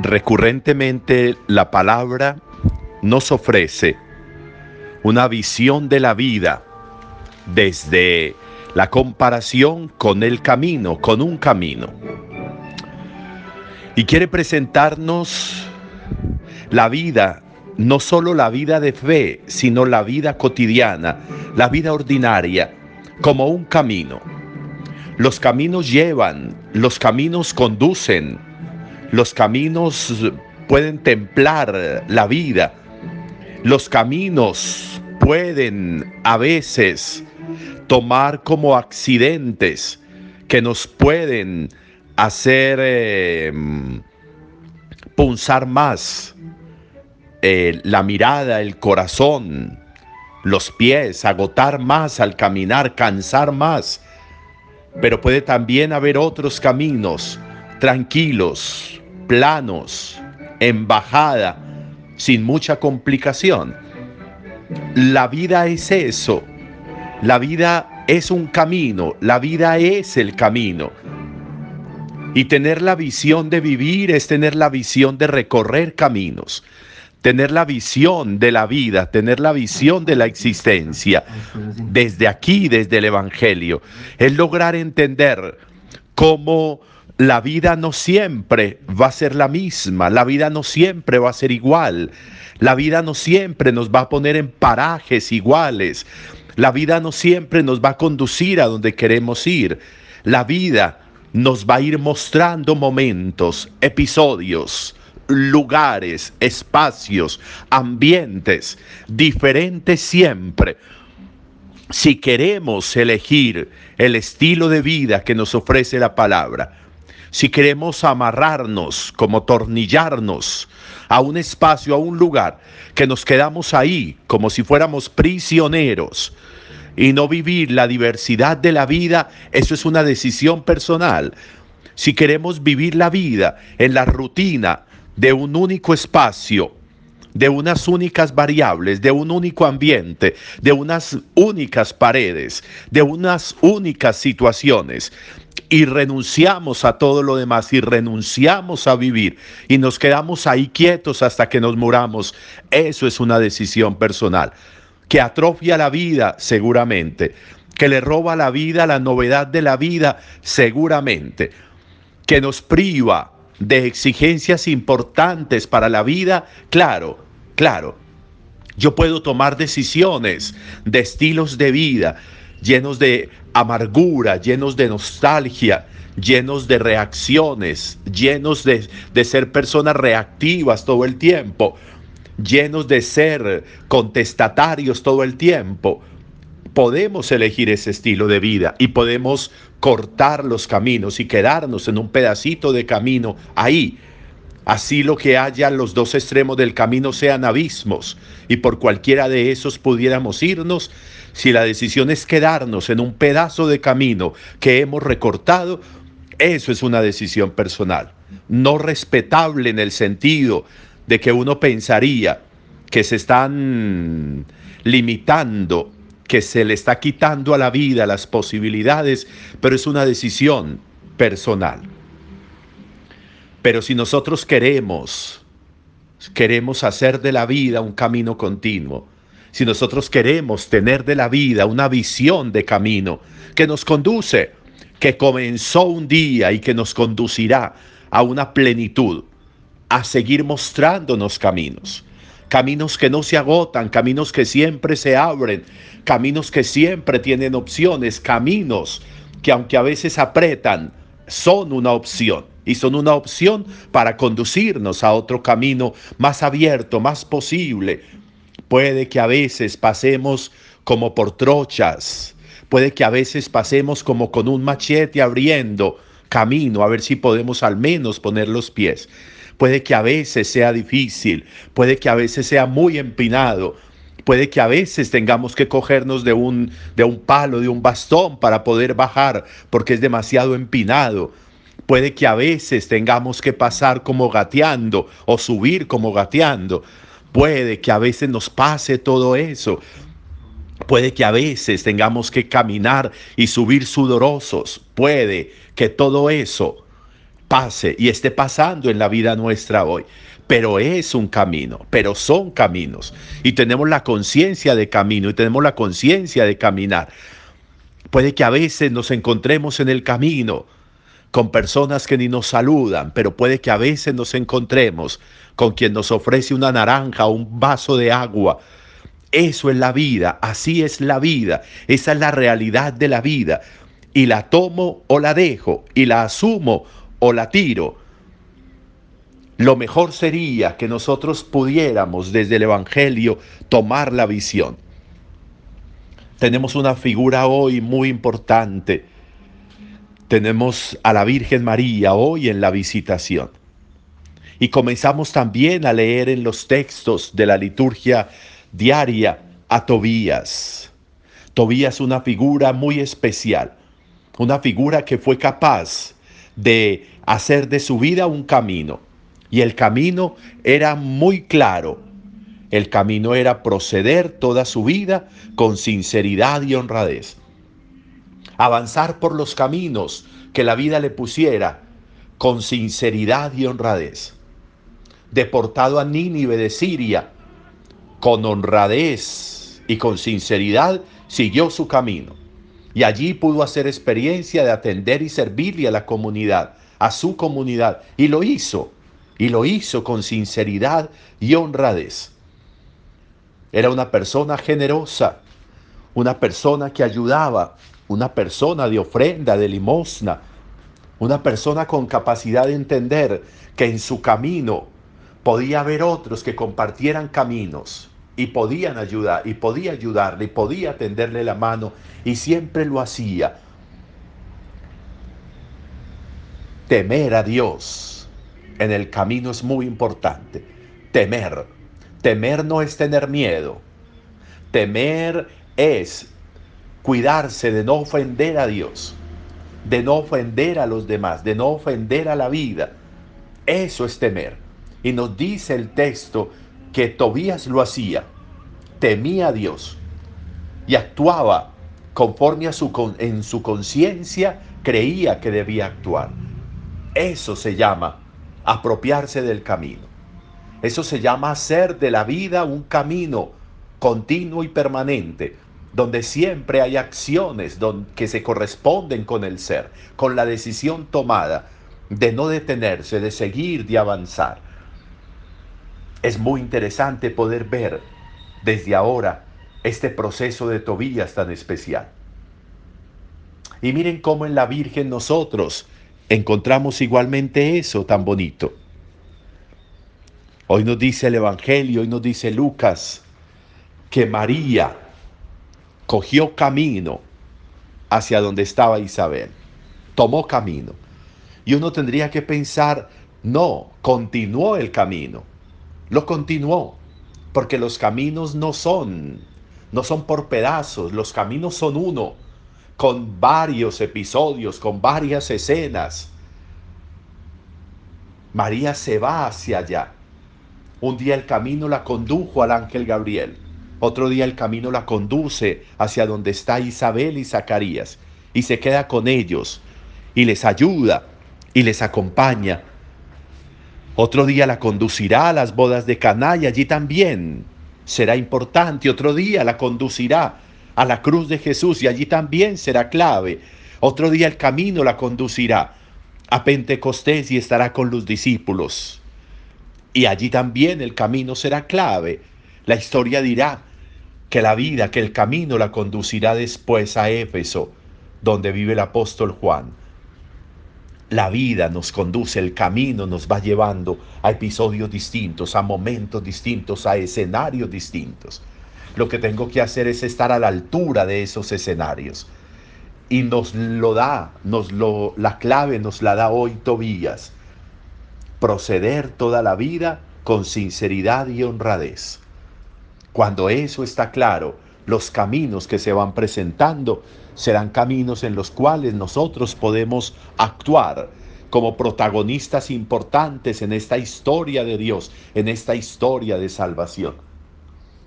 Recurrentemente la palabra nos ofrece una visión de la vida desde la comparación con el camino, con un camino. Y quiere presentarnos la vida, no solo la vida de fe, sino la vida cotidiana, la vida ordinaria, como un camino. Los caminos llevan, los caminos conducen, los caminos pueden templar la vida. Los caminos pueden a veces tomar como accidentes que nos pueden hacer eh, punzar más eh, la mirada, el corazón, los pies, agotar más al caminar, cansar más. Pero puede también haber otros caminos tranquilos, planos, en bajada, sin mucha complicación. La vida es eso. La vida es un camino. La vida es el camino. Y tener la visión de vivir es tener la visión de recorrer caminos. Tener la visión de la vida, tener la visión de la existencia, desde aquí, desde el Evangelio, es lograr entender cómo la vida no siempre va a ser la misma, la vida no siempre va a ser igual, la vida no siempre nos va a poner en parajes iguales, la vida no siempre nos va a conducir a donde queremos ir, la vida nos va a ir mostrando momentos, episodios, lugares, espacios, ambientes, diferentes siempre. Si queremos elegir el estilo de vida que nos ofrece la palabra, si queremos amarrarnos, como tornillarnos a un espacio, a un lugar, que nos quedamos ahí como si fuéramos prisioneros y no vivir la diversidad de la vida, eso es una decisión personal. Si queremos vivir la vida en la rutina de un único espacio, de unas únicas variables, de un único ambiente, de unas únicas paredes, de unas únicas situaciones, y renunciamos a todo lo demás y renunciamos a vivir y nos quedamos ahí quietos hasta que nos muramos, eso es una decisión personal que atrofia la vida seguramente, que le roba la vida, la novedad de la vida seguramente, que nos priva de exigencias importantes para la vida, claro, claro. Yo puedo tomar decisiones de estilos de vida llenos de amargura, llenos de nostalgia, llenos de reacciones, llenos de, de ser personas reactivas todo el tiempo, llenos de ser contestatarios todo el tiempo. Podemos elegir ese estilo de vida y podemos cortar los caminos y quedarnos en un pedacito de camino ahí. Así lo que haya los dos extremos del camino sean abismos y por cualquiera de esos pudiéramos irnos, si la decisión es quedarnos en un pedazo de camino que hemos recortado, eso es una decisión personal, no respetable en el sentido de que uno pensaría que se están limitando, que se le está quitando a la vida las posibilidades, pero es una decisión personal. Pero si nosotros queremos, queremos hacer de la vida un camino continuo, si nosotros queremos tener de la vida una visión de camino que nos conduce, que comenzó un día y que nos conducirá a una plenitud, a seguir mostrándonos caminos. Caminos que no se agotan, caminos que siempre se abren, caminos que siempre tienen opciones, caminos que aunque a veces apretan, son una opción y son una opción para conducirnos a otro camino más abierto, más posible. Puede que a veces pasemos como por trochas, puede que a veces pasemos como con un machete abriendo camino, a ver si podemos al menos poner los pies. Puede que a veces sea difícil, puede que a veces sea muy empinado, puede que a veces tengamos que cogernos de un, de un palo, de un bastón para poder bajar porque es demasiado empinado. Puede que a veces tengamos que pasar como gateando o subir como gateando. Puede que a veces nos pase todo eso. Puede que a veces tengamos que caminar y subir sudorosos. Puede que todo eso pase y esté pasando en la vida nuestra hoy. Pero es un camino, pero son caminos. Y tenemos la conciencia de camino y tenemos la conciencia de caminar. Puede que a veces nos encontremos en el camino con personas que ni nos saludan, pero puede que a veces nos encontremos con quien nos ofrece una naranja o un vaso de agua. Eso es la vida, así es la vida, esa es la realidad de la vida. Y la tomo o la dejo, y la asumo o la tiro. Lo mejor sería que nosotros pudiéramos desde el Evangelio tomar la visión. Tenemos una figura hoy muy importante. Tenemos a la Virgen María hoy en la visitación. Y comenzamos también a leer en los textos de la liturgia diaria a Tobías. Tobías una figura muy especial, una figura que fue capaz de hacer de su vida un camino. Y el camino era muy claro. El camino era proceder toda su vida con sinceridad y honradez. Avanzar por los caminos que la vida le pusiera con sinceridad y honradez. Deportado a Nínive de Siria, con honradez y con sinceridad, siguió su camino y allí pudo hacer experiencia de atender y servirle a la comunidad, a su comunidad, y lo hizo, y lo hizo con sinceridad y honradez. Era una persona generosa, una persona que ayudaba, una persona de ofrenda, de limosna, una persona con capacidad de entender que en su camino podía haber otros que compartieran caminos y podían ayudar, y podía ayudarle, y podía tenderle la mano, y siempre lo hacía. Temer a Dios en el camino es muy importante. Temer. Temer no es tener miedo. Temer es cuidarse de no ofender a Dios, de no ofender a los demás, de no ofender a la vida. Eso es temer. Y nos dice el texto que Tobías lo hacía, temía a Dios y actuaba conforme a su en su conciencia creía que debía actuar. Eso se llama apropiarse del camino. Eso se llama hacer de la vida un camino continuo y permanente, donde siempre hay acciones que se corresponden con el ser, con la decisión tomada de no detenerse, de seguir, de avanzar. Es muy interesante poder ver desde ahora este proceso de Tobías tan especial. Y miren cómo en la Virgen nosotros encontramos igualmente eso tan bonito. Hoy nos dice el Evangelio, hoy nos dice Lucas, que María cogió camino hacia donde estaba Isabel, tomó camino. Y uno tendría que pensar, no, continuó el camino lo continuó, porque los caminos no son, no son por pedazos, los caminos son uno, con varios episodios, con varias escenas. María se va hacia allá. Un día el camino la condujo al ángel Gabriel. Otro día el camino la conduce hacia donde está Isabel y Zacarías y se queda con ellos y les ayuda y les acompaña otro día la conducirá a las bodas de Caná y allí también será importante. Otro día la conducirá a la cruz de Jesús y allí también será clave. Otro día el camino la conducirá a Pentecostés y estará con los discípulos. Y allí también el camino será clave. La historia dirá que la vida, que el camino la conducirá después a Éfeso, donde vive el apóstol Juan la vida nos conduce, el camino nos va llevando a episodios distintos, a momentos distintos, a escenarios distintos. Lo que tengo que hacer es estar a la altura de esos escenarios. Y nos lo da, nos lo, la clave nos la da hoy Tobías. Proceder toda la vida con sinceridad y honradez. Cuando eso está claro, los caminos que se van presentando serán caminos en los cuales nosotros podemos actuar como protagonistas importantes en esta historia de Dios, en esta historia de salvación.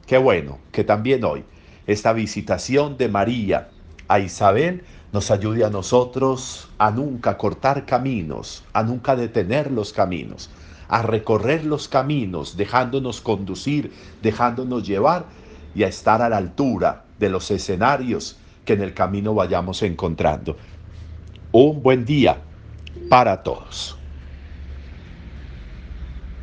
Qué bueno que también hoy esta visitación de María a Isabel nos ayude a nosotros a nunca cortar caminos, a nunca detener los caminos, a recorrer los caminos, dejándonos conducir, dejándonos llevar y a estar a la altura de los escenarios que en el camino vayamos encontrando. Un buen día para todos.